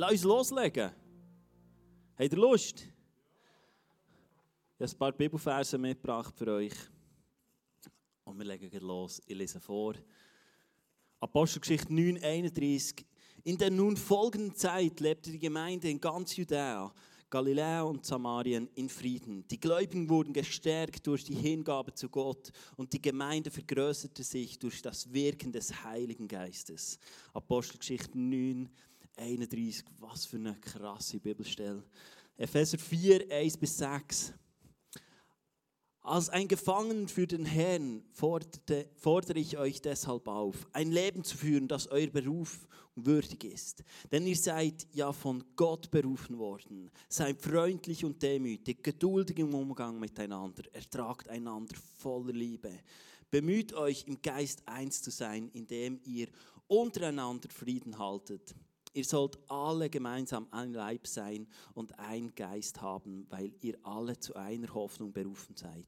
Lass uns loslegen. Habt ihr Lust? Ich habe ein paar Bibelverse mitgebracht für euch. Und wir legen los. Ich lese vor. Apostelgeschichte 9,31. In der nun folgenden Zeit lebte die Gemeinde in ganz Judäa, Galiläa und Samarien in Frieden. Die Gläubigen wurden gestärkt durch die Hingabe zu Gott und die Gemeinde vergrößerte sich durch das Wirken des Heiligen Geistes. Apostelgeschichte 9, 31. Was für eine krasse Bibelstelle. Epheser 4, 1 bis 6. Als ein Gefangener für den Herrn forderte, fordere ich euch deshalb auf, ein Leben zu führen, das euer Beruf würdig ist. Denn ihr seid ja von Gott berufen worden. Seid freundlich und demütig, geduldig im Umgang miteinander, ertragt einander voller Liebe. Bemüht euch im Geist eins zu sein, indem ihr untereinander Frieden haltet. Ihr sollt alle gemeinsam ein Leib sein und ein Geist haben, weil ihr alle zu einer Hoffnung berufen seid.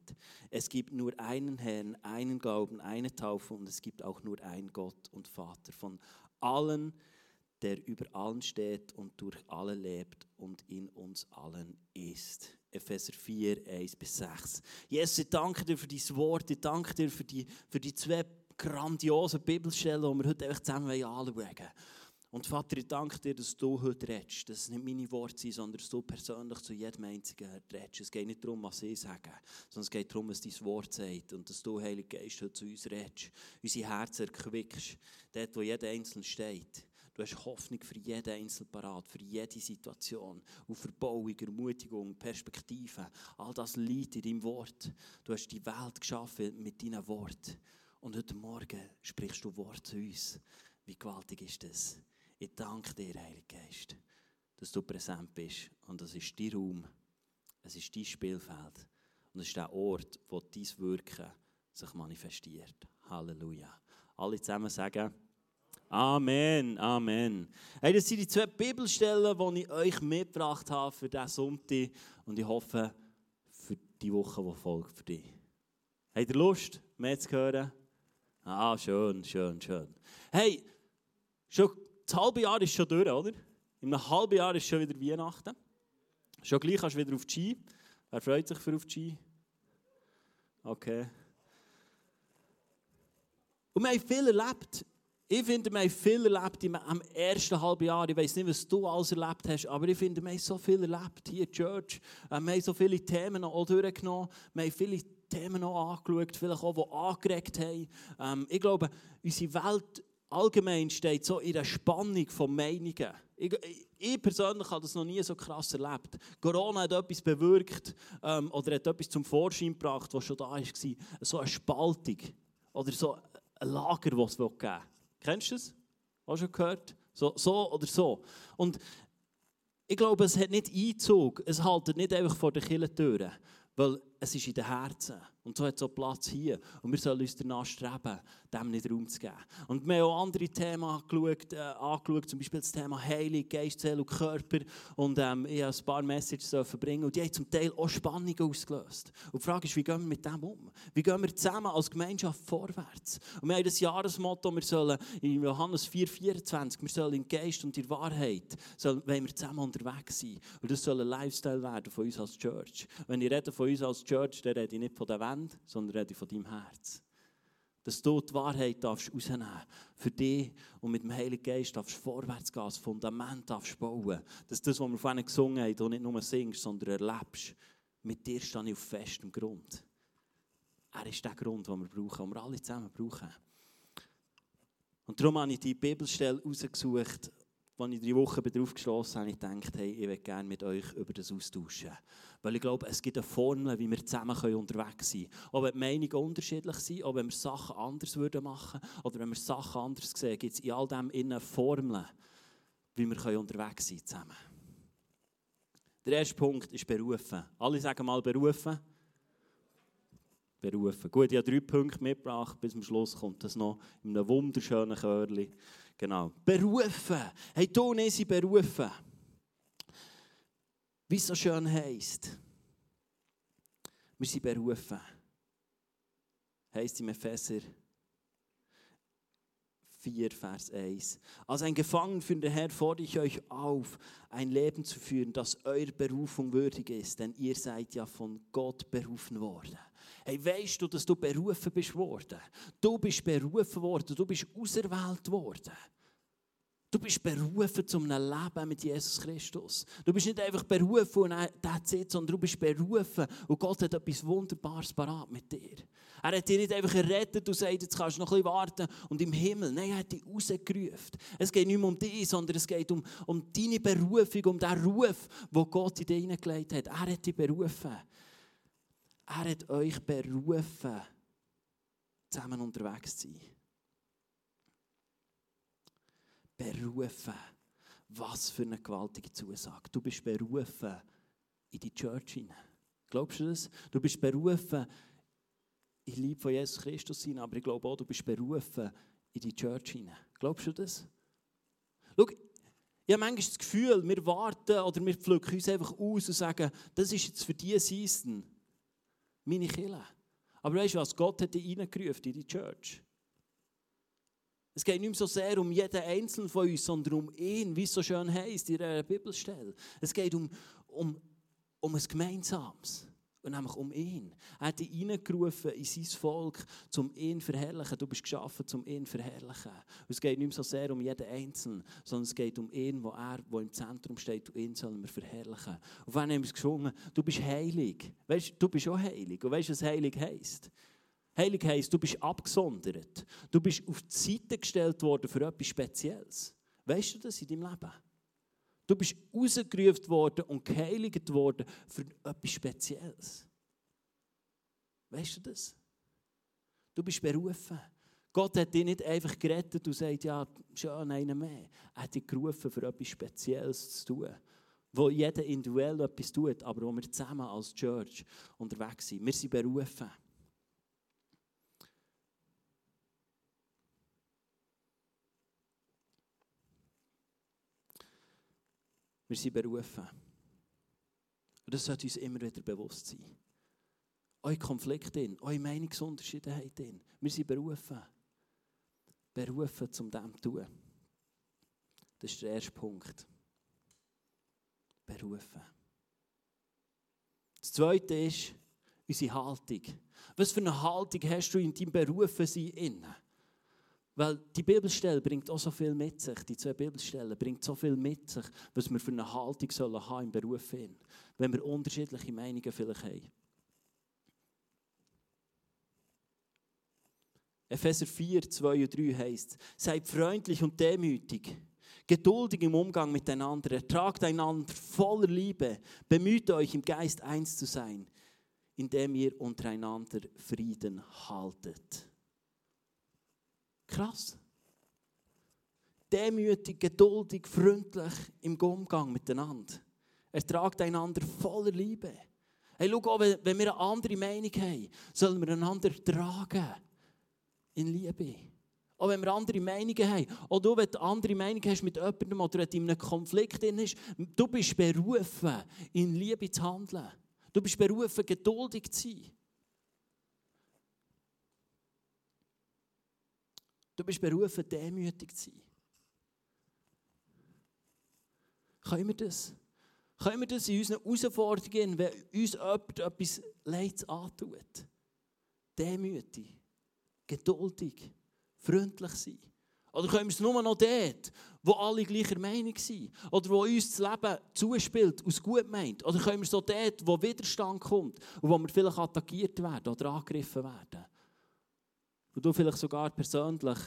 Es gibt nur einen Herrn, einen Glauben, eine Taufe und es gibt auch nur einen Gott und Vater von allen, der über allen steht und durch alle lebt und in uns allen ist. Epheser 4, 1 bis 6. Jesus, ich danke dir für dein Wort, ich danke dir für die, für die zwei grandiosen Bibelstellen, die wir heute einfach zusammen anschauen wollen. Und Vater, ich danke dir, dass du heute redest. Dass es nicht meine Worte sind, sondern dass du persönlich zu jedem Einzigen redest. Es geht nicht darum, was ich sage, sondern es geht darum, was dein Wort sagt. Und dass du, Heiliger Geist, heute zu uns redest. Unsere Herzen erquickst. Dort, wo jeder Einzelne steht. Du hast Hoffnung für jeden Einzelnen parat, für jede Situation. Und Verbauung, Ermutigung, Perspektive. All das liegt in deinem Wort. Du hast die Welt geschaffen mit deinen Worten. Und heute Morgen sprichst du Wort zu uns. Wie gewaltig ist das? Ich danke dir, Heiliger Geist, dass du präsent bist. Und das ist dein Raum, es ist dein Spielfeld. Und es ist der Ort, wo dein Wirken sich manifestiert. Halleluja. Alle zusammen sagen, Amen, Amen. Hey, das sind die zwei Bibelstellen, die ich euch mitgebracht habe für diesen Sonntag. Und ich hoffe, für die Woche, die folgt für dich. Habt ihr Lust, mehr zu hören? Ah, schön, schön, schön. Hey, schon das halbe Jahr ist schon durch, oder? In einem halben Jahr ist schon wieder Weihnachten. Schon gleich kannst du wieder auf die Ski. Wer freut sich für auf die Ski? Okay. Und wir haben viel erlebt. Ich finde, wir haben viel erlebt im ersten halben Jahr. Ich weiß nicht, was du alles erlebt hast, aber ich finde, wir haben so viel erlebt hier in der Church. Wir haben so viele Themen auch durchgenommen. Wir haben viele Themen noch angeschaut, vielleicht auch, die angeregt haben. Ähm, ich glaube, unsere Welt allgemein steht so in der Spannung von Meinungen. Ich, ich, persönlich habe das noch nie so krass erlebt. Corona hat etwas bewirkt ähm, oder hat etwas zum Vorschein gebracht, was schon da war. So eine Spaltung oder so ein Lager, das es geben will. Kennst du das? Hast du schon gehört? So, so oder so. Und ich glaube, es hat nicht Einzug. Es haltet nicht einfach vor den Kirchentüren, weil es ist in den Herzen. Und so hat es auch Platz hier. Und wir sollen uns danach streben, dem nicht Raum zu geben. Und wir haben auch andere Themen angeschaut, äh, angeschaut zum Beispiel das Thema Heilig, Geist, Seele und Körper. Und ähm, ich habe ein paar Messages verbringen und die haben zum Teil auch Spannungen ausgelöst. Und die Frage ist, wie gehen wir mit dem um? Wie gehen wir zusammen als Gemeinschaft vorwärts? Und wir haben das Jahresmotto, wir sollen in Johannes 4,24, wir sollen im Geist und in Wahrheit, sollen, wollen wir zusammen unterwegs sein. Und das soll ein Lifestyle werden von uns als Church. Wenn ich rede von uns als Church, dann rede ich nicht von der Welt, Wände, sondern rede von deinem Herz. Dass du die Wahrheit darfst rausnehmen für dich und mit dem Heiligen Geist darfst vorwärts gehen, das Fundament darfst bauen. Dass das, was wir vorhin gesungen haben, du nicht nur singst, sondern erlebst. Mit dir stehe ich auf festem Grund. Er ist der Grund, den wir brauchen, den wir alle zusammen brauchen. Und darum habe ich die Bibelstelle rausgesucht, als ich drei Wochen darauf geschlossen habe, ich gedacht, hey, ich möchte gerne mit euch über das austauschen. Weil ich glaube, es gibt eine Formel, wie wir zusammen unterwegs sein können. Auch wenn die Meinungen unterschiedlich sind, auch wenn wir Sachen anders machen würden oder wenn wir Sachen anders sehen, gibt es in all dem eine Formel, wie wir unterwegs sein können zusammen. Der erste Punkt ist berufen. Alle sagen mal berufen. Berufen. Gut, ich habe drei Punkte mitgebracht. Bis zum Schluss kommt das noch in einem wunderschönen Chörli. Genau. Berufen. Hey, du und berufen. Wie es so schön heisst. Wir sind berufen. Heisst im Epheser 4, Vers 1. Als ein Gefangenführender Herr fordere ich euch auf, ein Leben zu führen, das eurer Berufung würdig ist, denn ihr seid ja von Gott berufen worden. Hey, weißt du, dass du berufen bist worden? Du bist berufen worden, du bist auserwählt worden. Du bist berufen zu einem Leben mit Jesus Christus. Du bist nicht einfach berufen und that's it, sondern du bist berufen und Gott hat etwas Wunderbares parat mit dir. Er hat dich nicht einfach errettet und sagt, jetzt kannst du noch ein bisschen warten und im Himmel. Nein, er hat dich rausgerufen. Es geht nicht mehr um dich, sondern es geht um, um deine Berufung, um den Ruf, den Gott in dich hineingelegt hat. Er hat dich berufen. Er hat euch berufen, zusammen unterwegs zu sein. Berufen. Was für eine gewaltige Zusage. Du bist berufen in die Church hinein. Glaubst du das? Du bist berufen in Liebe von Jesus Christus hinein, aber ich glaube auch, du bist berufen in die Church hinein. Glaubst du das? Schau, ich habe manchmal das Gefühl, wir warten oder wir pflücken uns einfach aus und sagen, das ist jetzt für diese Season meine Kille. Aber weißt du was? Gott hat dich reingerufen in die Church. Es geht nicht mehr so sehr um jeden Einzelnen von uns, sondern um ihn, wie es so schön heißt in der Bibelstelle. Es geht um, um, um ein Gemeinsames. Und nämlich um ihn. Er hat dich reingerufen in sein Volk, um ihn zu verherrlichen. Du bist geschaffen, um ihn zu verherrlichen. Und es geht nicht mehr so sehr um jeden Einzelnen, sondern es geht um ihn, wo er wo im Zentrum steht. Und ihn sollen wir verherrlichen. Und wenn haben wir gesungen, du bist heilig. Weißt, du bist auch heilig. Und weißt du, was heilig heisst? Heilig heisst, du bist abgesondert. Du bist auf die Seite gestellt worden für etwas Spezielles. Weißt du das in deinem Leben? Du bist rausgerufen worden und geheiligt worden für etwas Spezielles. Weißt du das? Du bist berufen. Gott hat dich nicht einfach gerettet und sagt, ja, schon einen mehr. Er hat dich gerufen, für etwas Spezielles zu tun. Wo jeder individuell etwas tut, aber wo wir zusammen als Church unterwegs sind. Wir sind berufen. Wir sind berufen. Und das sollte uns immer wieder bewusst sein. Eure Konflikte, eure Meinungsunterschiedenheit. Wir sind berufen. Berufen, um dem zu tun. Das ist der erste Punkt. Berufen. Das zweite ist unsere Haltung. Was für eine Haltung hast du in deinem Berufensein innen? Weil die Bibelstelle bringt auch so viel mit sich, die zwei Bibelstellen bringt so viel mit sich, was wir für eine Haltung sollen haben im Beruf hin, wenn wir unterschiedliche Meinungen vielleicht haben. Epheser 4, 2 und 3 heißt: Seid freundlich und demütig, geduldig im Umgang miteinander, ertragt einander voller Liebe, bemüht euch im Geist eins zu sein, indem ihr untereinander Frieden haltet. Krass. Demütig, geduldig, freundlich im Umgang miteinander. Er tragt einander voller Liebe. Hey, schau wenn wir eine andere Meinung haben, sollen wir einander tragen. In Liebe. Auch wenn wir andere Meinungen haben. Auch du, wenn du andere Meinung hast mit jemandem oder in einem Konflikt drin ist, du bist berufen, in Liebe zu handeln. Du bist berufen, geduldig zu sein. Du bist berufen, demütig zu sein. Können wir das? Können wir das in unseren Herausforderungen, wenn uns jemand etwas Leids antut? Demütig, geduldig, freundlich sein. Oder können wir es nur noch dort, wo alle gleicher Meinung sind? Oder wo uns das Leben zuspielt, aus gut meint? Oder können wir es auch dort, wo Widerstand kommt und wo wir vielleicht attackiert werden oder angegriffen werden? Wo du vielleicht sogar persönlich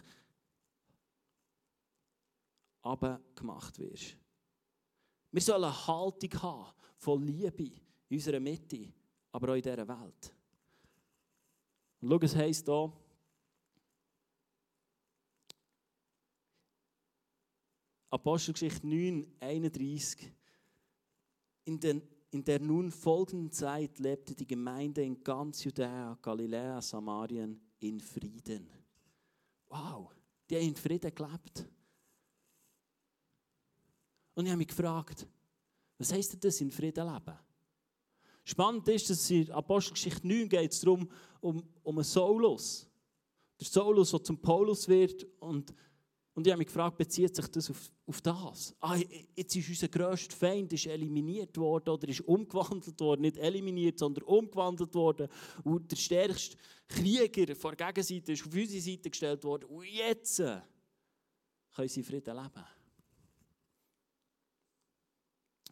abgemacht wirst. Wir sollen eine Haltung haben von Liebe in unserer Mitte, aber auch in dieser Welt. Und schau, es heisst hier, Apostelgeschichte 9, 31. In, den, in der nun folgenden Zeit lebte die Gemeinde in ganz Judäa, Galiläa, Samarien in Frieden. Wow, die haben in Frieden gelebt. Und ich habe mich gefragt, was heisst das, in Frieden leben? Spannend ist, dass in Apostelgeschichte 9 geht es darum, um, um einen Saulus. Der Saulus, der zum Paulus wird und Und ich habe mich gefragt, bezieht sich das auf, auf das? Ah, jetzt ist unser grösster Feind ist eliminiert worden oder ist umgewandelt worden. Nicht eliminiert, sondern umgewandelt worden. Und der stärkste Krieger von der Gegenseite ist auf unsere Seite gestellt worden. Und jetzt können sie Frieden leben.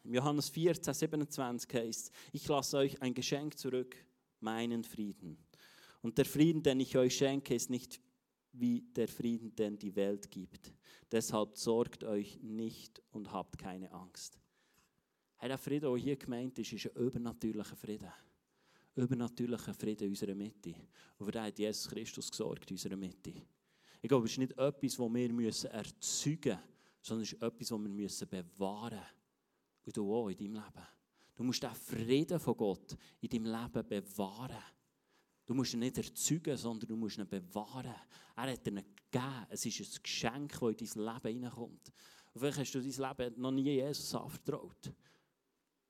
Im Johannes 14, 27 heißt ich lasse euch ein Geschenk zurück, meinen Frieden. Und der Frieden, den ich euch schenke, ist nicht wie der Frieden, den die Welt gibt. Deshalb sorgt euch nicht und habt keine Angst. Hey, der Frieden, der hier gemeint ist, ist ein übernatürlicher Frieden. Übernatürlicher Frieden in unserer Mitte. Und für den hat Jesus Christus gesorgt in unserer Mitte. Ich glaube, es ist nicht etwas, das wir müssen erzeugen müssen, sondern es ist etwas, das wir müssen bewahren müssen. Und du auch in deinem Leben. Du musst den Frieden von Gott in deinem Leben bewahren. Du musst ihn nicht erzeugen, sondern du musst ihn bewahren. Er hat ihn gegeben. Es ist ein Geschenk, das in dein Leben hineinkommt. Vielleicht hast du dein Leben noch nie Jesus anvertraut.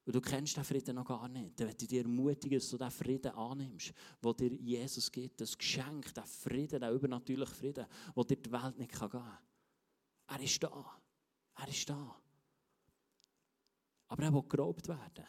Und du kennst den Frieden noch gar nicht. Dann möchte ich dir ermutigen, dass du diesen Frieden annimmst, den dir Jesus gibt. Das Geschenk, der Frieden, der übernatürliche Frieden, den dir die Welt nicht geben kann. Er ist da. Er ist da. Aber er will geraubt werden.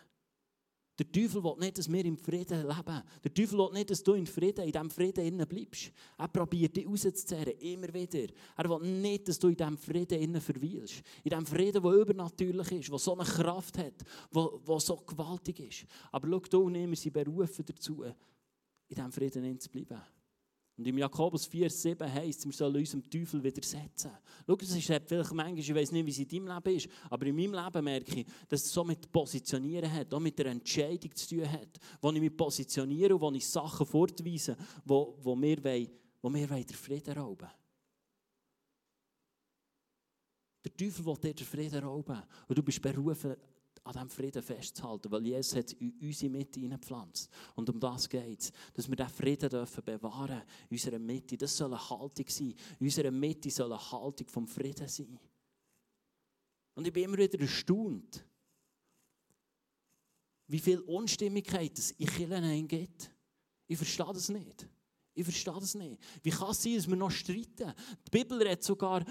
Der Teufel will nicht, dass wir im Frieden leben. Der Teufel will nicht, dass du in Frieden, in diesem Frieden bleibst. Er probiert dich rauszuzehren, immer wieder. Er will nicht, dass du in diesem Frieden verweilst. In diesem Frieden, der übernatürlich ist, der so eine Kraft hat, der so gewaltig ist. Aber schau, du und ich, wir sind berufen dazu, in diesem Frieden zu bleiben. Und im Jakobus 4, 7 heißt es, wir sollen uns dem Teufel widersetzen. Schau, das ist vielleicht manchmal, ich weiß nicht, wie es in deinem Leben ist, aber in meinem Leben merke ich, dass es so mit Positionieren hat, auch mit der Entscheidung zu tun hat, wo ich mich positioniere und wo ich Sachen fortweise, wo, wo wir, wollen, wo wir wollen den Frieden rauben Der Teufel will dir den Frieden rauben. Und du bist berufen, an diesem Frieden festzuhalten, weil Jesus hat in unsere Mitte hineingepflanzt. Und um das geht es, dass wir diesen Frieden dürfen bewahren in unserer Mitte. Das soll eine Haltung sein. In unserer Mitte soll eine Haltung vom Frieden sein. Und ich bin immer wieder erstaunt, wie viel Unstimmigkeit es in Kirchen gibt. Ich verstehe das nicht. Ich verstehe das nicht. Wie kann es sein, dass wir noch streiten? Die Bibel redet sogar,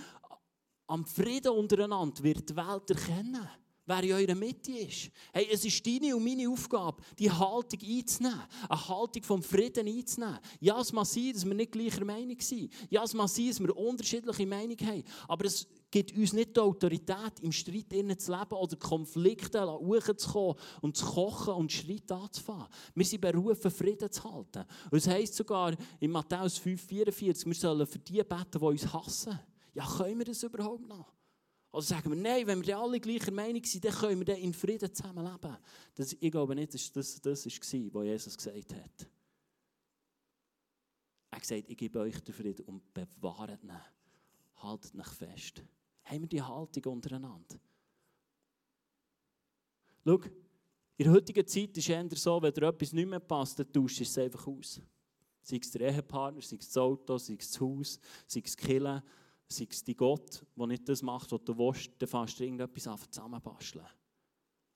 am Frieden untereinander wird die Welt erkennen wer in eurer Mitte ist. Hey, es ist deine und meine Aufgabe, die Haltung einzunehmen, eine Haltung vom Frieden einzunehmen. Ja, es mag sein, dass wir nicht gleicher Meinung sind. Ja, es mag sein, dass wir unterschiedliche Meinungen haben. Aber es gibt uns nicht die Autorität, im Streit zu leben oder Konflikte hochzukommen und zu kochen und Schritt anzufangen. Wir sind berufen, Frieden zu halten. Und es heisst sogar in Matthäus 5,44, wir sollen für die beten, die uns hassen. Ja, können wir das überhaupt noch? Oder sagen wir, nein, wenn wir alle gleicher Meinung sind, dann können wir dann in Frieden zusammenleben. Das, ich glaube nicht, dass das, das war, was Jesus gesagt hat. Er hat gesagt, ich gebe euch den Frieden und bewahrt ihn. Haltet ihn fest. Haben wir die Haltung untereinander? Schau, in der heutigen Zeit ist es so, wenn dir etwas nicht mehr passt, dann tauschst du es einfach aus. Sei es der Ehepartner, sei es das Auto, sei es das Haus, sei es die Kirche, sei es die Gott, der nicht das macht, was du willst, dann fängst du irgendetwas an zusammenbasteln.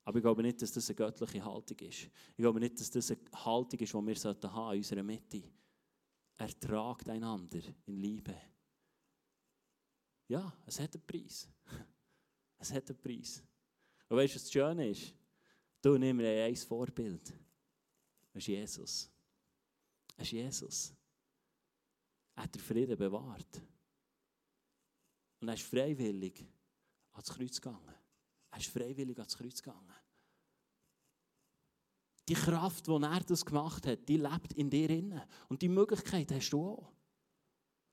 Aber ich glaube nicht, dass das eine göttliche Haltung ist. Ich glaube nicht, dass das eine Haltung ist, die wir sollten haben in unserer Mitte. Ertragt einander in Liebe. Ja, es hat einen Preis. Es hat einen Preis. Und weißt du, was das Schöne ist? Du nimmst ein Vorbild. Das ist Jesus. Das ist Jesus. Er hat den Frieden bewahrt. Und er ist freiwillig ans Kreuz gegangen. Er ist freiwillig ans Kreuz gegangen. Die Kraft, die er das gemacht hat, die lebt in dir inne. Und die Möglichkeit hast du auch.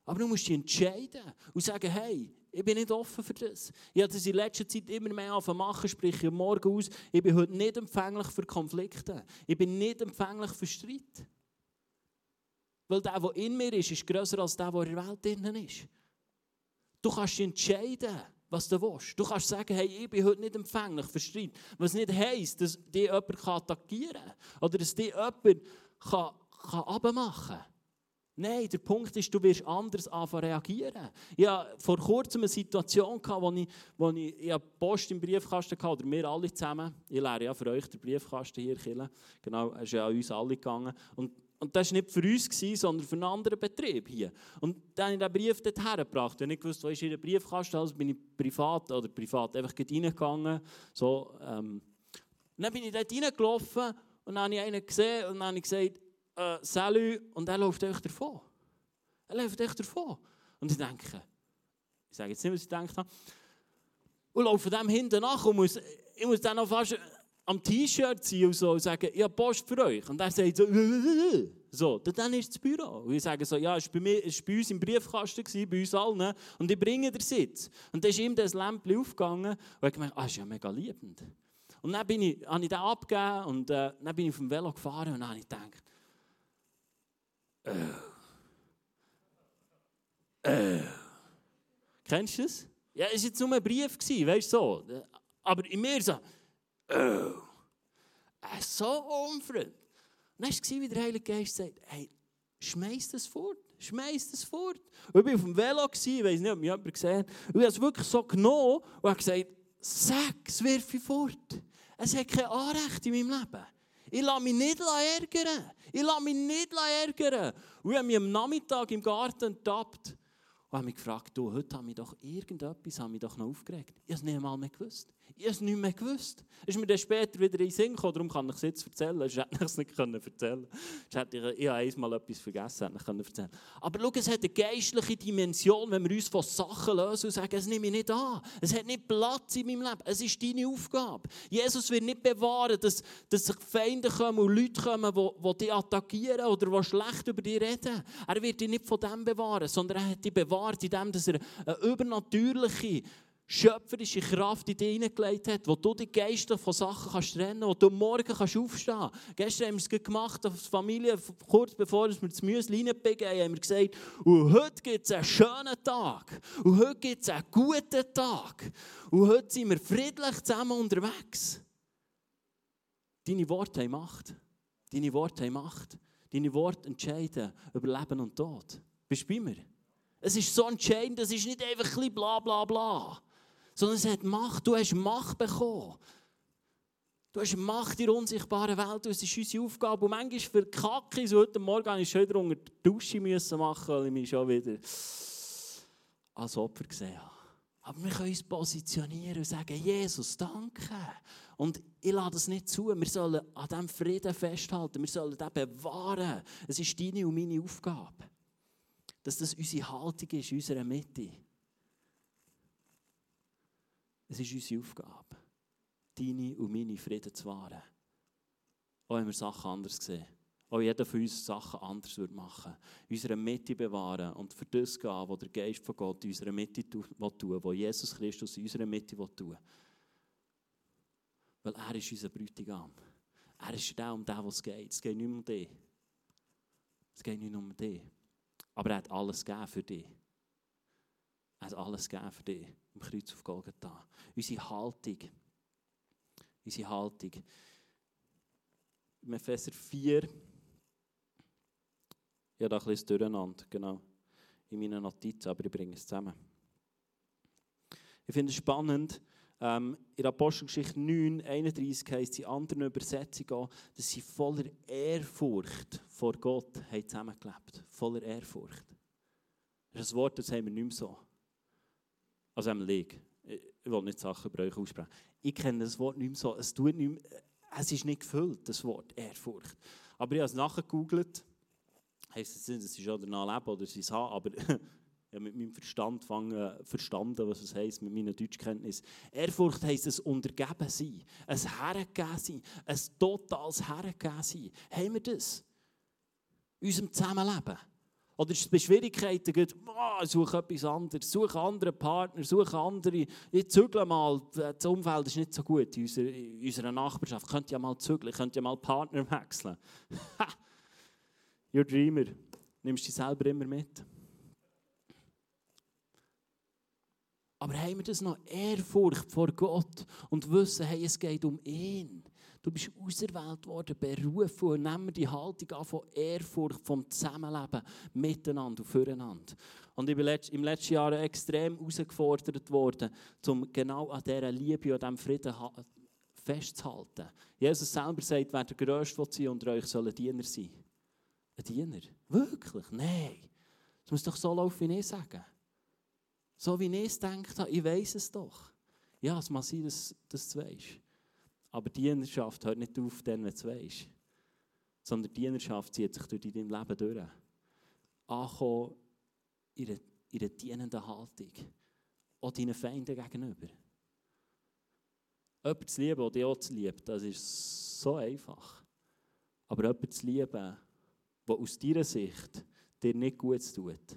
Aber du musst dich entscheiden und sagen, hey, ich bin nicht offen für das. Ich habe das in letzter Zeit immer mehr machen, sprich ich morgen aus, ich bin heute nicht empfänglich für Konflikte. Ich bin nicht empfänglich für Streit. Weil der, der in mir ist, ist grösser als der, der in der Welt innen ist. Du kannst entscheiden, was du willst. Du kannst sagen, hey, ich bin heute nicht empfänglich für Streit. Was nicht heisst, dass dich jemand attackieren kann oder dass dich jemand abmachen kann. Nein, der Punkt ist, du wirst anders anfangen reagieren. Ich hatte vor kurzem eine Situation, wo ich, wo ich, ich Post im Briefkasten hatte, oder wir alle zusammen. Ich lehre ja für euch den Briefkasten hier, Kille. Genau, ist ja an uns alle gegangen. Und Und das war nicht für uns, gewesen, sondern für einen anderen Betrieb hier. Und dann habe ich den Brief dort hergebracht. Ich nicht gewusst, wo ist Ihr Briefkasten, also bin ich privat, oder privat, einfach reingegangen. So, ähm. Dann bin ich dort reingelaufen und dann habe ich einen gesehen und dann habe ich gesagt, äh, Salut, und er läuft euch davon. Er läuft euch davon. Und ich denke, ich sage jetzt nicht, was ich gedacht habe, und laufe dem hinten nach und muss, ich muss dann noch fast am T-Shirt ziehen und, so und sagen, ich habe Post für euch. Und er sagt so, so, dann ist das Büro. Und ich sage so, ja, es war bei, bei uns im Briefkasten, gewesen, bei uns allen, und ich bringe den Sitz. Und dann ist ihm das Lämpchen aufgegangen und ich gedacht, ah, ist ja mega liebend. Und dann bin ich, habe ich den abgegeben und äh, dann bin ich auf dem Velo gefahren und dann habe ich gedacht, oh. Oh. Kennst du das? Ja, es war jetzt nur ein Brief, weißt du so. Aber in mir so, oh, er ist so unfreundlich. Und dann war wie der Heilige Geist sagt, hey, schmeiß das fort, schmeiß das fort. Und ich war auf dem Velo, ich weiß nicht, ob mich jemand gesehen hat, und ich habe es wirklich so genommen und habe gesagt, sag, es wirf ich fort. Es hat kein Anrecht in meinem Leben. Ich lasse mich nicht ärgern. Ich lasse mich nicht ärgern. Und ich habe mich am Nachmittag im Garten enttappt und habe mich gefragt, du, heute habe ich doch irgendetwas habe mich doch noch aufgeregt. Ich habe es nicht einmal mehr gewusst. Ich habe es nicht mehr gewusst. Es ist mir dann später wieder in den Sinn gekommen, darum kann ich es jetzt erzählen. Ich hätte es nicht erzählen können. Ich, habe einmal etwas vergessen, hätte ich können erzählen Aber schau, es hat eine geistliche Dimension, wenn wir uns von Sachen lösen und sagen, es nehme ich nicht an. Es hat nicht Platz in meinem Leben. Es ist deine Aufgabe. Jesus wird nicht bewahren, dass, dass Feinde kommen und Leute kommen, die, die dich attackieren oder die schlecht über dich reden. Er wird dich nicht von dem bewahren, sondern er hat dich bewahrt, indem er eine übernatürliche schöpferische Kraft in dich hineingelegt hat, wo du die Geister von Sachen kannst trennen kannst, wo du morgen kannst aufstehen kannst. Gestern haben wir es gemacht als Familie, kurz bevor wir das Müsli reinbegeben, haben wir gesagt, und heute gibt es einen schönen Tag. Und heute gibt es einen guten Tag. Und heute sind wir friedlich zusammen unterwegs. Deine Worte haben Macht. Deine Worte haben Macht. Deine Worte entscheiden über Leben und Tod. Bist du bei mir? Es ist so entscheidend, es ist nicht einfach ein bisschen bla bla bla sondern es hat Macht. Du hast Macht bekommen. Du hast Macht in der unsichtbaren Welt. Das ist unsere Aufgabe. Und manchmal verkacke ich so heute Morgen, habe ich schon wieder unter die Dusche müssen machen, weil ich mich schon wieder als Opfer gesehen habe. Aber wir können uns positionieren und sagen, Jesus, danke. Und ich lade das nicht zu. Wir sollen an diesem Frieden festhalten. Wir sollen den bewahren. Es ist deine und meine Aufgabe. Dass das unsere Haltung ist in unserer Mitte. Es ist unsere Aufgabe, deine und meine Frieden zu wahren. Auch wenn wir Sachen anders sehen. Auch jeder von uns Sachen anders machen würde. Unsere Mitte bewahren und für das gehen, was der Geist von Gott in unserer Mitte tun will, was Jesus Christus in unserer Mitte tun will. Weil er ist unser Bräutigam. Er ist der, um den, was es geht. Es geht nicht um dich. Es geht nicht um dich. Aber er hat alles gegeben für dich. Er hat alles gegeben für dich am Kreuz auf Golgatha. Unsere Haltung. Unsere Haltung. Im Epheser 4. Ja, da ein bisschen durcheinander, genau. In meinen Notizen, aber ich bringe es zusammen. Ich finde es spannend, ähm, in Apostelgeschichte 9, 31 heisst es in anderen Übersetzungen auch, dass sie voller Ehrfurcht vor Gott haben zusammengelebt. Voller Ehrfurcht. Das ist ein Wort, das haben wir nicht mehr so. Also am Leg. Ich will nicht Sachen über euch aussprechen. Ich kenne das Wort nicht mehr so. Es, tut nicht mehr, es ist nicht gefüllt, das Wort Ehrfurcht. Aber ich habe es nachgegoogelt. Heißt es nicht, es ist oder Leben oder sein Haben, aber habe mit meinem Verstand fangen, verstanden, was es heisst, mit meiner Deutschkenntnis. Ehrfurcht heisst es untergeben sein, ein Hergeben sein, ein totales Hergeben sein. Haben wir das? In unserem Zusammenleben? Oder ist es bei Schwierigkeiten, geht, oh, suche etwas anderes, suche andere Partner, suche andere, ich zügle mal, das Umfeld ist nicht so gut in unserer, in unserer Nachbarschaft, könnt ja mal zügeln, könnt ja mal Partner wechseln. You're dreamer, nimmst dich selber immer mit. Aber haben wir das noch Ehrfurcht vor Gott und wissen, hey, es geht um ihn. Du bist auserwählt worden, berufen und nehmen die Haltung an von Ehrfurcht, vom Zusammenleben miteinander und füreinander. Und ich bin im letzten Jahr extrem herausgefordert worden, um genau an dieser Liebe und diesem Frieden festzuhalten. Jesus selber sagt, wer der Größte sein unter euch soll ein Diener sein. Ein Diener? Wirklich? Nein. Es muss doch so laufen, wie ich sage. So wie ich es gedacht habe, ich weiß es doch. Ja, es mag sein, dass du es weißt. Aber Dienerschaft hört nicht auf, dann, wenn du es weißt. Sondern Dienerschaft zieht sich durch dein Leben durch. Ankommen in einer, in einer dienenden Haltung. Auch deinen Feinden gegenüber. Jemanden zu lieben, der dich auch liebt, das ist so einfach. Aber jemanden zu lieben, der aus deiner Sicht dir nicht gut tut,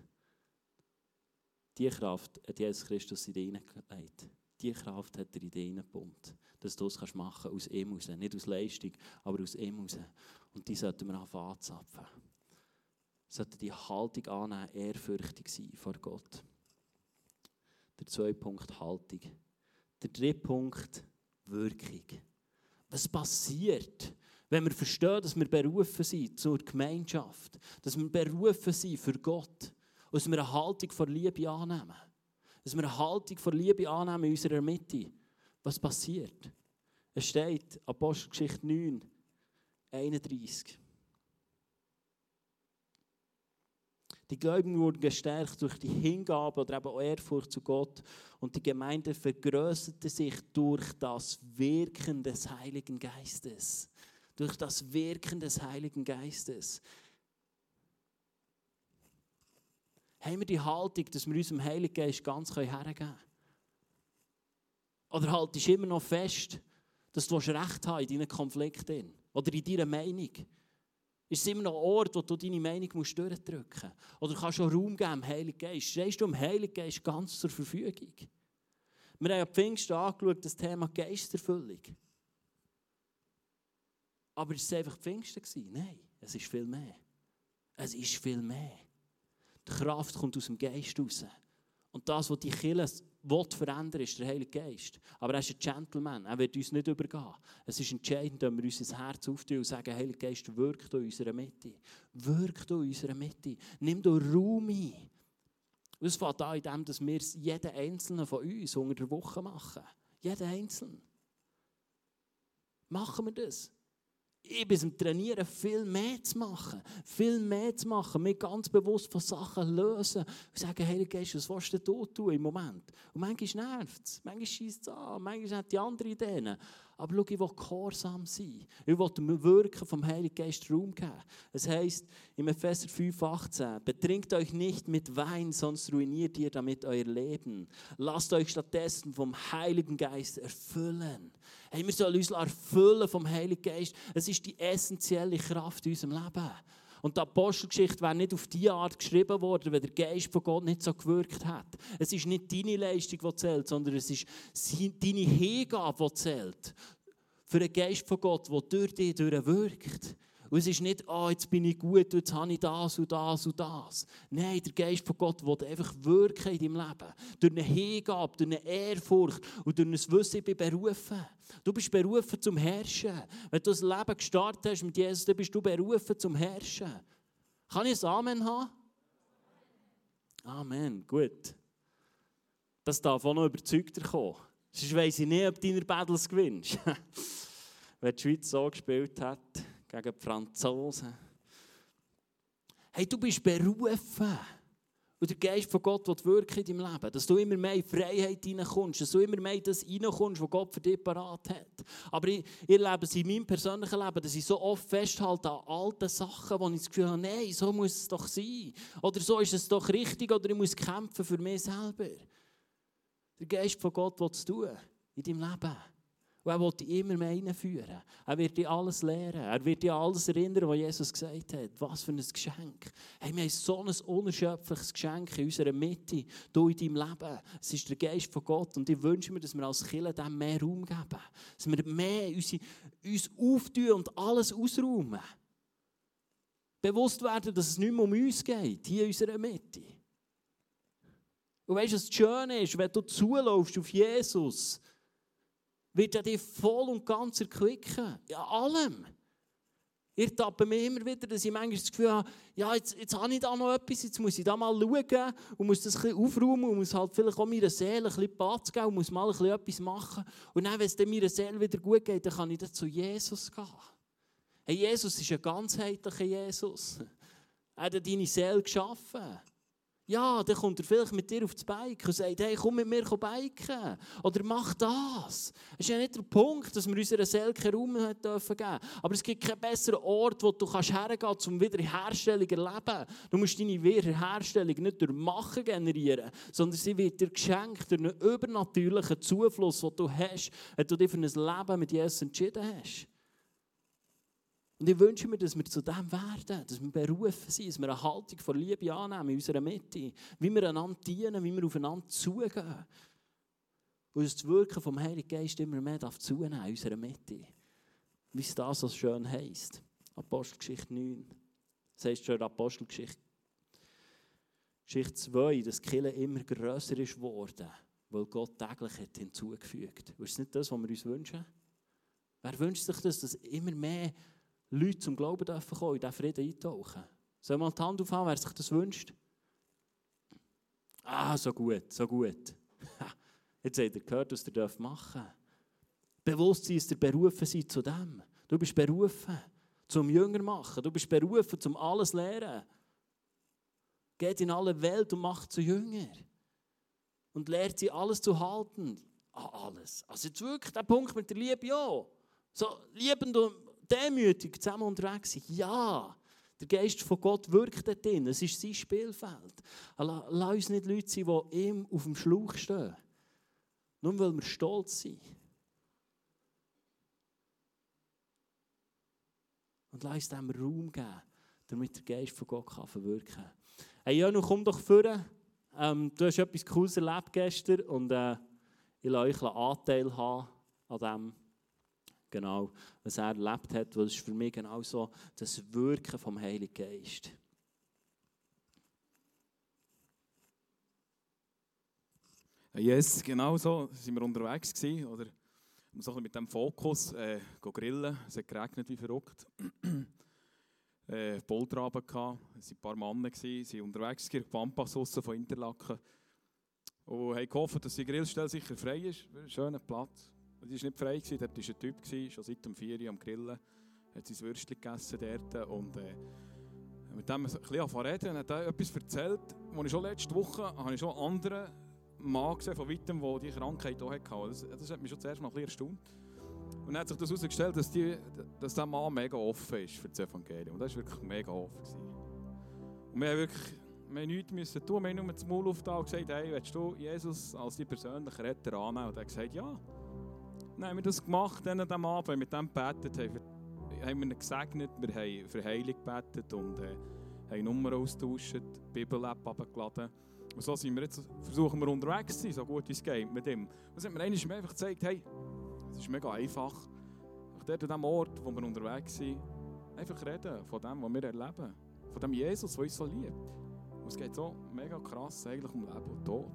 diese Kraft hat Jesus Christus in dir hineingelegt. Diese Kraft hat er in dir hineingepumpt, dass du es machen kannst aus ihm raus. Nicht aus Leistung, aber aus ihm raus. Und die sollten wir anfangen anzapfen. Sollten die Haltung annehmen, ehrfürchtig sein vor Gott. Der zweite Punkt, Haltung. Der dritte Punkt, Wirkung. Was passiert, wenn wir verstehen, dass wir berufen sind zur Gemeinschaft, dass wir berufen sind für Gott, und dass wir eine Haltung von Liebe annehmen? Dass wir eine Haltung von Liebe annehmen in unserer Mitte. Was passiert? Es steht, Apostelgeschichte 9, 31. Die Gläubigen wurden gestärkt durch die Hingabe oder eben auch Ehrfurcht zu Gott. Und die Gemeinde vergrößerte sich durch das Wirken des Heiligen Geistes. Durch das Wirken des Heiligen Geistes. Haben wir die Haltung, dass wir unserem Heiligen Geist ganz hergeben können? Oder haltest du immer noch fest, dass du Recht hast in deinen Konflikten? Oder in deiner Meinung? Ist es immer noch ein Ort, wo du deine Meinung musst durchdrücken musst? Oder kannst du auch Raum geben dem Heiligen Geist? Stehst du dem Heiligen Geist ganz zur Verfügung? Wir haben ja Pfingsten angeschaut, das Thema Geisterfüllung. Aber ist es einfach Pfingsten? Nein, es ist viel mehr. Es ist viel mehr. Die Kraft kommt aus dem Geist raus. Und das, was die Kirche will verändern, ist der Heilige Geist. Aber er ist ein Gentleman, er wird uns nicht übergehen. Es ist entscheidend, wenn wir unser Herz auftun und sagen, Heilige Geist, wirkt in unserer Mitte. Wirkt in unserer Mitte. Nimm doch Raum ein. Und es fängt an in dem, dass wir es jeden Einzelnen von uns unter der Woche machen. Jeden Einzelnen. Machen wir das ich bin im Trainieren viel mehr zu machen. Viel mehr zu machen. Mich ganz bewusst von Sachen lösen. Und sagen, Heiliger Geist, was willst du tun im Moment? Und manchmal nervt es. Manchmal schießt es an. Manchmal hat die andere Ideen. Aber schau, ich will gehorsam sein. Ich will dem Wirken vom Heiligen Geist Raum geben. Es heisst im Epheser 5,18: Betrinkt euch nicht mit Wein, sonst ruiniert ihr damit euer Leben. Lasst euch stattdessen vom Heiligen Geist erfüllen. Hey, wir sollen uns erfüllen vom Heiligen Geist. Es ist die essentielle Kraft in unserem Leben. Und die Apostelgeschichte wäre nicht auf diese Art geschrieben worden, wenn der Geist von Gott nicht so gewirkt hat. Es ist nicht deine Leistung, die zählt, sondern es ist deine Hingabe, die zählt. Für den Geist von Gott, der durch dich wirkt. Und es ist nicht, oh, jetzt bin ich gut, jetzt habe ich das und das und das. Nein, der Geist von Gott will einfach wirken in deinem Leben. Durch eine Hingabe, durch eine Ehrfurcht und durch ein Wissen, ich bin berufen. Du bist berufen zum Herrschen. Wenn du das Leben gestartet hast mit Jesus, dann bist du berufen zum Herrschen. Kann ich ein Amen haben? Amen, gut. Das darf auch noch überzeugter kommen. Sonst weiss ich nicht, ob du deine Battles gewinnst. Wenn die Schweiz so gespielt hat gegen die Franzosen. Hey, du bist berufen. Und der Geist von Gott wird wirken in deinem Leben. Dass du immer mehr in Freiheit hineinkommst. Dass du immer mehr in das hineinkommst, was Gott für dich parat hat. Aber ich, ich lebe es in meinem persönlichen Leben, dass ich so oft festhalte an alten Sachen, wo ich das Gefühl habe, nein, so muss es doch sein. Oder so ist es doch richtig. Oder ich muss kämpfen für mich selber. Der Geist von Gott will es tun in deinem Leben. Und er will dich immer mehr hineinführen. Er wird dir alles lehren. Er wird dir alles erinnern, was Jesus gesagt hat. Was für ein Geschenk. Hey, wir haben so ein unerschöpfliches Geschenk in unserer Mitte, du in deinem Leben. Es ist der Geist von Gott. Und ich wünsche mir, dass wir als Kirche dem mehr Raum geben. Dass wir mehr unsere, uns auftun und alles ausräumen. Bewusst werden, dass es nicht mehr um uns geht, hier in unserer Mitte. Und weißt du, was das Schöne ist, wenn du zulaufst auf Jesus, wird er dich voll und ganz erquicken. Ja, allem. Ich tappe mir immer wieder, dass ich manchmal das Gefühl habe, ja, jetzt, jetzt habe ich da noch etwas, jetzt muss ich da mal schauen und muss das ein bisschen aufräumen und muss halt vielleicht auch meiner Seele ein bisschen Platz geben und muss mal ein bisschen etwas machen. Und dann, wenn es dann meiner Seele wieder gut geht, dann kann ich dann zu Jesus gehen. Hey, Jesus ist ein ganzheitlicher Jesus. Er hat deine Seele geschaffen. Ja, dann kommt er vielleicht mit dir auf das Bike und sagt, hey, komm mit mir biken. Oder mach das. Es ist ja nicht der Punkt, dass wir unserer Seele Raum geben dürfen. Aber es gibt keinen besseren Ort, wo du hergehen kannst, um Wiederherstellung zu erleben. Du musst deine Wiederherstellung nicht durch Machen generieren, sondern sie wird dir geschenkt durch einen übernatürlichen Zufluss, den du hast, wenn du dich für ein Leben mit Jesus entschieden hast. Und ich wünsche mir, dass wir zu dem werden, dass wir berufen sind, dass wir eine Haltung von Liebe annehmen in unserer Mitte, wie wir einander dienen, wie wir aufeinander zugehen. Und das Wirken vom Heiligen Geist immer mehr darf zunehmen in unserer Mitte. Wie es das so schön heisst. Apostelgeschichte 9. Das heisst schon Apostelgeschichte. Geschichte 2, dass die Kirche immer grösser ist geworden, weil Gott täglich hat hinzugefügt. Ist das nicht das, was wir uns wünschen? Wer wünscht sich das, dass immer mehr Leute zum Glauben dürfen kommen, in diesen Frieden eintauchen. Soll mal die Hand aufhaben, wer sich das wünscht? Ah, so gut, so gut. Jetzt habt ihr gehört, was ihr machen dürft. Bewusstsein ist der berufen sein zu dem. Du bist berufen zum Jünger machen. Du bist berufen zum alles lehren. Geht in alle Welt und macht zu Jünger. Und lehrt sie alles zu halten. Ah, alles. Also jetzt wirklich der Punkt mit der Liebe, ja. So liebend und demütig zusammen unterwegs sind. Ja, der Geist von Gott wirkt dort drin. Es ist sein Spielfeld. Lass uns nicht Leute sein, die ihm auf dem Schlauch stehen. Nur weil wir stolz sind. Und lass uns dem Raum geben, damit der Geist von Gott kann verwirken kann. Hey Janu, komm doch vor. Ähm, du hast etwas Cooles erlebt gestern und äh, ich lasse euch Anteil haben an dem genau, was er erlebt hat, weil es ist für mich genau so das Wirken vom Heiligen Geist. Yes, genau so sind wir unterwegs gewesen, oder so mit dem Fokus äh, grillen. Es hat geregnet wie verrückt. äh, Poltraben gehabt, es waren ein paar Männer gewesen, sie unterwegs gewesen, Pampas von Interlaken und haben gehofft, dass die Grillstelle sicher frei ist, schöner Platz. Und die war nicht frei, dort war ein Typ, schon seit dem 4 Uhr am Grillen, hat sein Würstchen gegessen dort und äh, mit dem ein bisschen reden hat er etwas erzählt, wo ich schon letzte Woche habe ich schon einen Mann gesehen von weitem, der diese Krankheit auch hatte. Das, das hat mich schon zuerst mal ein bisschen erstaunt. Und dann hat sich das herausgestellt, dass, die, dass dieser Mann mega offen ist für das Evangelium. Und das war wirklich mega offen. Und wir haben wirklich wir nichts müssen tun. Wir haben nur das Maul aufgetan und gesagt, hey, willst du Jesus als die persönliche Retter annehmen? Und er hat gesagt, ja. Dann haben wir das gemacht, dann am Abend, mit dem gebetet, haben wir, haben wir gesegnet, wir haben für Heilung gebetet und äh, haben Nummer austauscht, Bibel-App abgeladen. Und so sind wir jetzt, versuchen wir unterwegs zu sein, so gut es geht mit ihm. Und hat mir einmal einfach gezeigt, hey, es ist mega einfach. Dort an dem Ort, wo wir unterwegs sind, einfach reden von dem, was wir erleben. Von dem Jesus, der uns so liebt. Und es geht so mega krass eigentlich um Leben und Tod.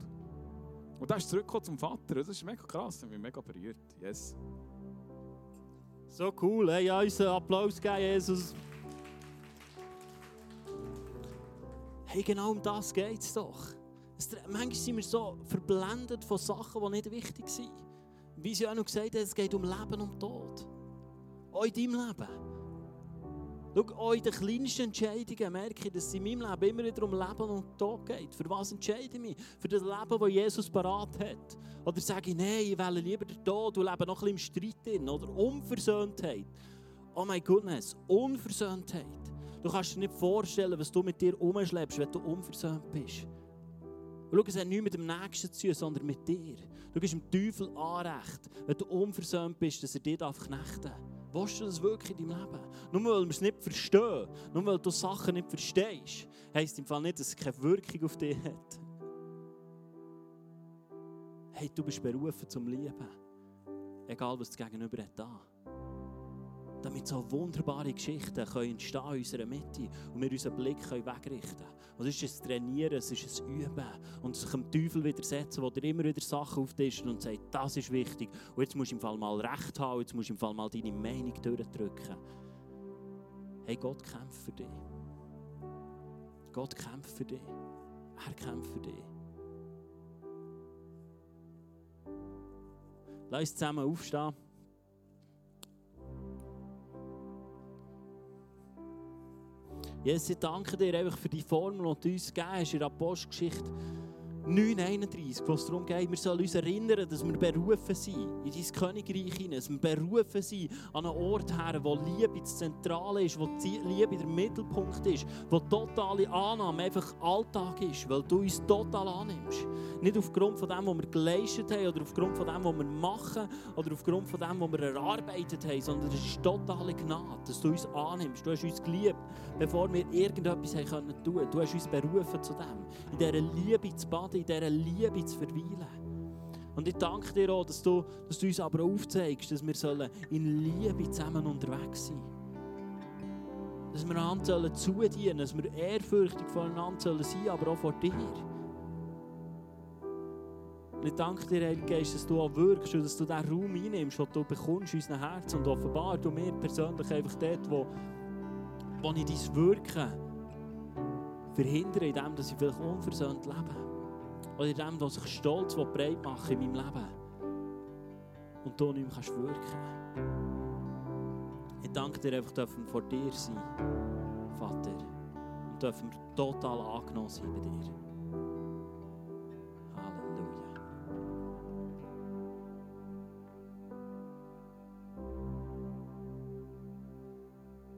Und dann ist zurückgekommen zum Vater. Das ist mega krass, ich bin mega berührt. Yes. So cool, hey, ja, uns Applaus geben, Jesus. Hey, genau um das geht es doch. manchmal sind wir so verblendet von Sachen, die nicht wichtig sind. Wie sie auch noch gesagt hat, es geht um Leben und Tod. Auch in deinem Leben. Schau, auch in den kleinsten Entscheidungen merke ich, dass es in meinem Leben immer wieder um Leben und Tod geht. Für was entscheide ich mich? Für das Leben, das Jesus parat hat? Oder sage ich, nein, ich wähle lieber den Tod und lebe noch ein bisschen im Streit drin? Oder Unversöhntheit? Oh mein Goodness, Unversöhntheit. Du kannst dir nicht vorstellen, was du mit dir umschleppst, wenn du unversöhnt bist. Schau, es hat nichts mit dem Nächsten zu tun, sondern mit dir. Du gibst dem Teufel Anrecht, wenn du unversöhnt bist, dass er dich knechten darf. Willst du das wirklich in deinem Leben? Nur weil wir es nicht verstehen, nur weil du Sachen nicht verstehst, heisst im Fall nicht, dass es keine Wirkung auf dich hat. Hey, du bist berufen zum Lieben. Egal, was das Gegenüber hat da damit so wunderbare Geschichten können entstehen in unserer Mitte und wir unseren Blick können wegrichten können. Es ist ein Trainieren, es ist ein Üben und sich dem Teufel widersetzen, der immer wieder Sachen auftischt und sagt, das ist wichtig und jetzt musst du im Fall mal Recht haben, jetzt musst du im Fall mal deine Meinung durchdrücken. Hey, Gott kämpft für dich. Gott kämpft für dich. Er kämpft für dich. Lass uns zusammen aufstehen. Jesus, ich danke dir einfach für die Formel, die du uns gegeben hast in der Apostelgeschichte 9,31, wo es darum geht, wir sollen uns erinnern, dass wir berufen sind in dein Königreich hinein, dass wir berufen sind an einen Ort her, wo Liebe das Zentrale ist, wo Liebe der Mittelpunkt ist, wo totale Annahme einfach Alltag ist, weil du uns total annimmst. Nicht aufgrund von dem, was wir geleistet haben oder aufgrund von dem, was wir machen oder aufgrund von dem, was wir erarbeitet haben, sondern es ist totale Gnade, dass du uns annimmst. Du hast uns geliebt, bevor wir irgendetwas haben können tun. Du hast uns berufen zu dem, in dieser Liebe zu baden, in dieser Liebe zu verweilen. Und ich danke dir auch, dass du, dass du uns aber aufzeigst, dass wir sollen in Liebe zusammen unterwegs sein sollen. Dass wir einander zudienen dass wir ehrfürchtig voneinander sein sollen aber auch vor dir. Und ich danke dir, Heiliger Geist, dass du auch wirkst und dass du diesen Raum einnimmst, den du bekommst in unserem Herzen und offenbar du mir persönlich einfach dort, wo, wo ich dein Wirken verhindere, indem ich vielleicht unversöhnt lebe. Oder in dem, was ich Stolz breit mache in meinem Leben. Und du nicht mehr kannst wirken Ich danke dir einfach, dass wir vor dir sein, Vater. Und dürfen total angenommen sein bei dir.